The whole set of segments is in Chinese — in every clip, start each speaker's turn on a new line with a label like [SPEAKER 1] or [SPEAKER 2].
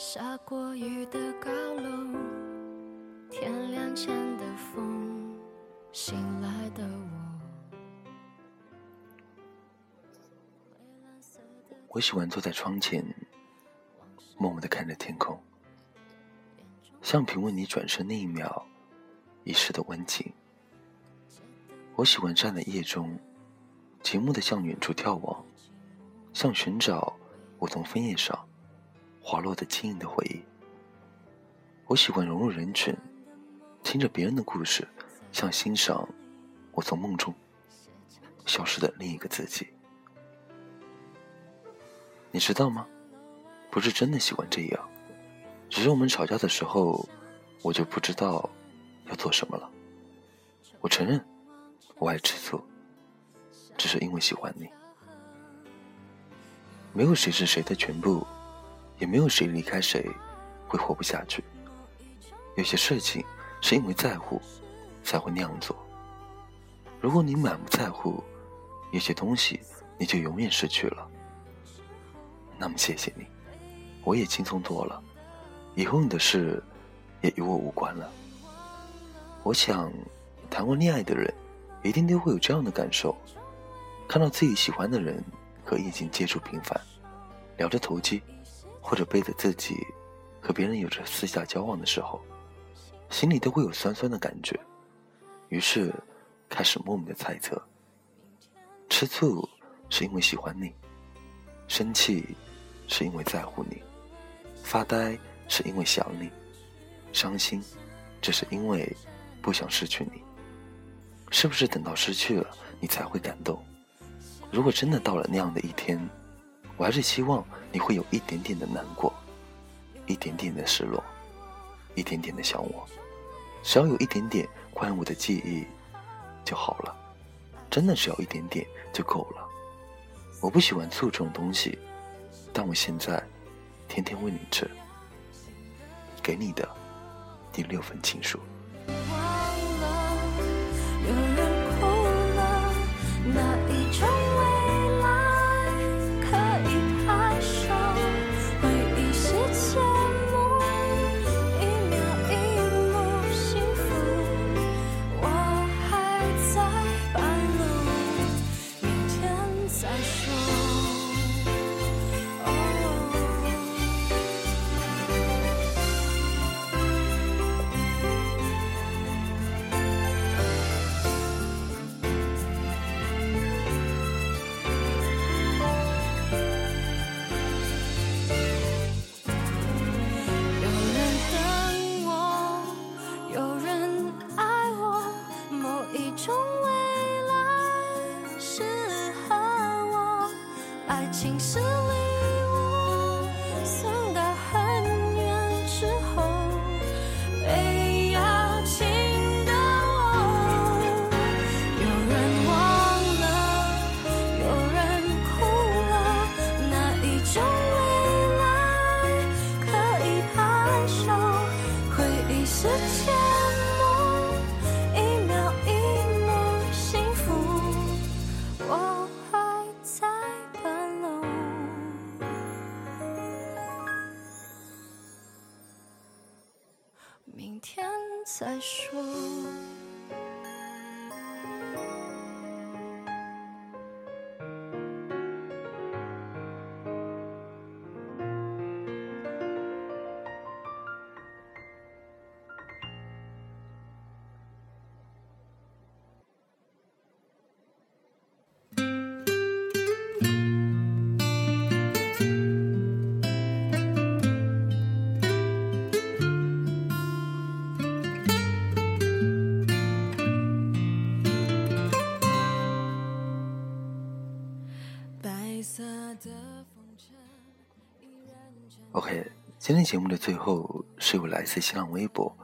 [SPEAKER 1] 下过雨的高楼，天亮前的风，醒来的我。
[SPEAKER 2] 我喜欢坐在窗前，默默的看着天空，像品味你转身那一秒，一世的温情。我喜欢站在夜中，极目的向远处眺望，像寻找我从枫叶上。滑落的轻盈的回忆。我喜欢融入人群，听着别人的故事，像欣赏我从梦中消失的另一个自己。你知道吗？不是真的喜欢这样，只是我们吵架的时候，我就不知道要做什么了。我承认，我爱吃醋，只是因为喜欢你。没有谁是谁的全部。也没有谁离开谁会活不下去。有些事情是因为在乎才会那样做。如果你满不在乎，有些东西你就永远失去了。那么谢谢你，我也轻松多了。以后你的事也与我无关了。我想，谈过恋爱的人一定都会有这样的感受：看到自己喜欢的人和异性接触频繁，聊着投机。或者背着自己和别人有着私下交往的时候，心里都会有酸酸的感觉，于是开始莫名的猜测：吃醋是因为喜欢你，生气是因为在乎你，发呆是因为想你，伤心只是因为不想失去你。是不是等到失去了你才会感动？如果真的到了那样的一天。我还是希望你会有一点点的难过，一点点的失落，一点点的想我，只要有一点点关于我的记忆就好了，真的只要一点点就够了。我不喜欢醋这种东西，但我现在天天喂你吃，给你的第六份情书。
[SPEAKER 1] 明天再说。
[SPEAKER 2] 今天节目的最后是由来自新浪微博，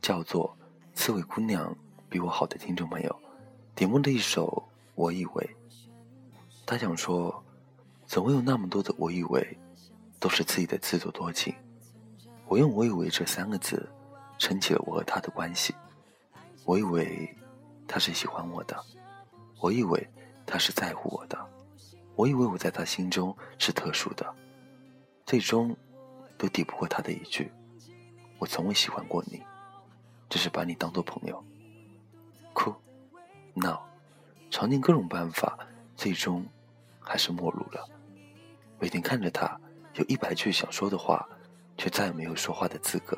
[SPEAKER 2] 叫做“刺猬姑娘比我好”的听众朋友点播的一首《我以为》。他想说，总会有那么多的“我以为”，都是自己的自作多情。我用“我以为”这三个字撑起了我和他的关系。我以为他是喜欢我的，我以为他是在乎我的，我以为我在他心中是特殊的，最终。都抵不过他的一句：“我从未喜欢过你，只是把你当做朋友。”哭、闹、尝尽各种办法，最终还是陌路了。每天看着他，有一百句想说的话，却再也没有说话的资格。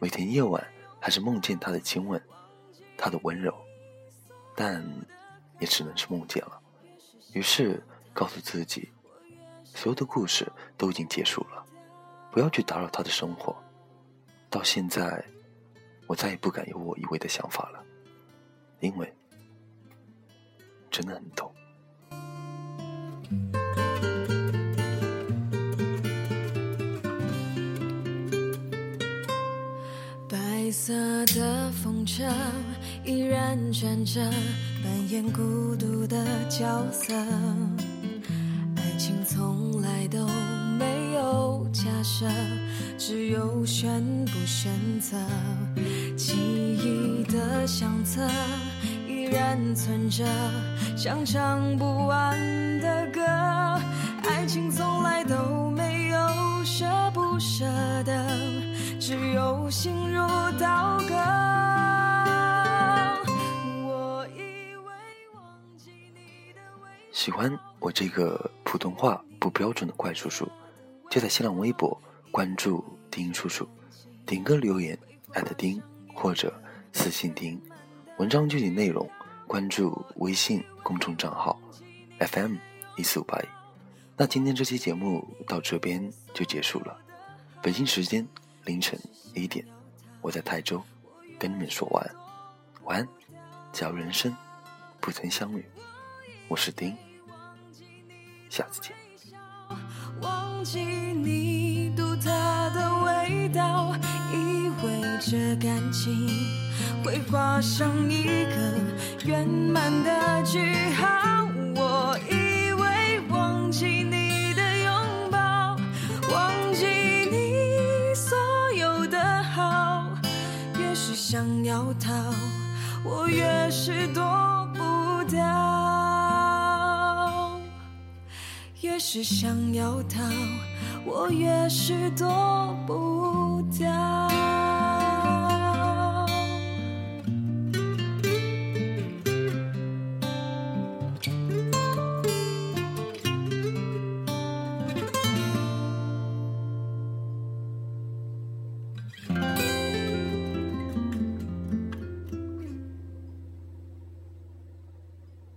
[SPEAKER 2] 每天夜晚，还是梦见他的亲吻，他的温柔，但也只能是梦见了。于是告诉自己，所有的故事都已经结束了，不要去打扰他的生活。到现在，我再也不敢有我以为的想法了，因为真的很痛。
[SPEAKER 1] 白色的风车依然转着，扮演孤独的角色。爱情从来都假设，只有选不选择。记忆的相册依然存着，像唱不完的歌。爱情从来都没有舍不舍得，只有心如刀割。我以为忘记你的微
[SPEAKER 2] 喜欢我这个普通话不标准的怪叔叔，就在新浪微博关注丁叔叔，点歌留言艾特丁或者私信丁，文章具体内容关注微信公众账号 FM 一四五八一。那今天这期节目到这边就结束了，北京时间凌晨一点，我在泰州跟你们说晚安，晚安，假如人生不曾相遇，我是丁，下次见。
[SPEAKER 1] 忘记你独特的味道，以为这感情会画上一个圆满的句号。我以为忘记你的拥抱，忘记你所有的好，越是想要逃，我越是躲是想要逃，我越是躲不掉。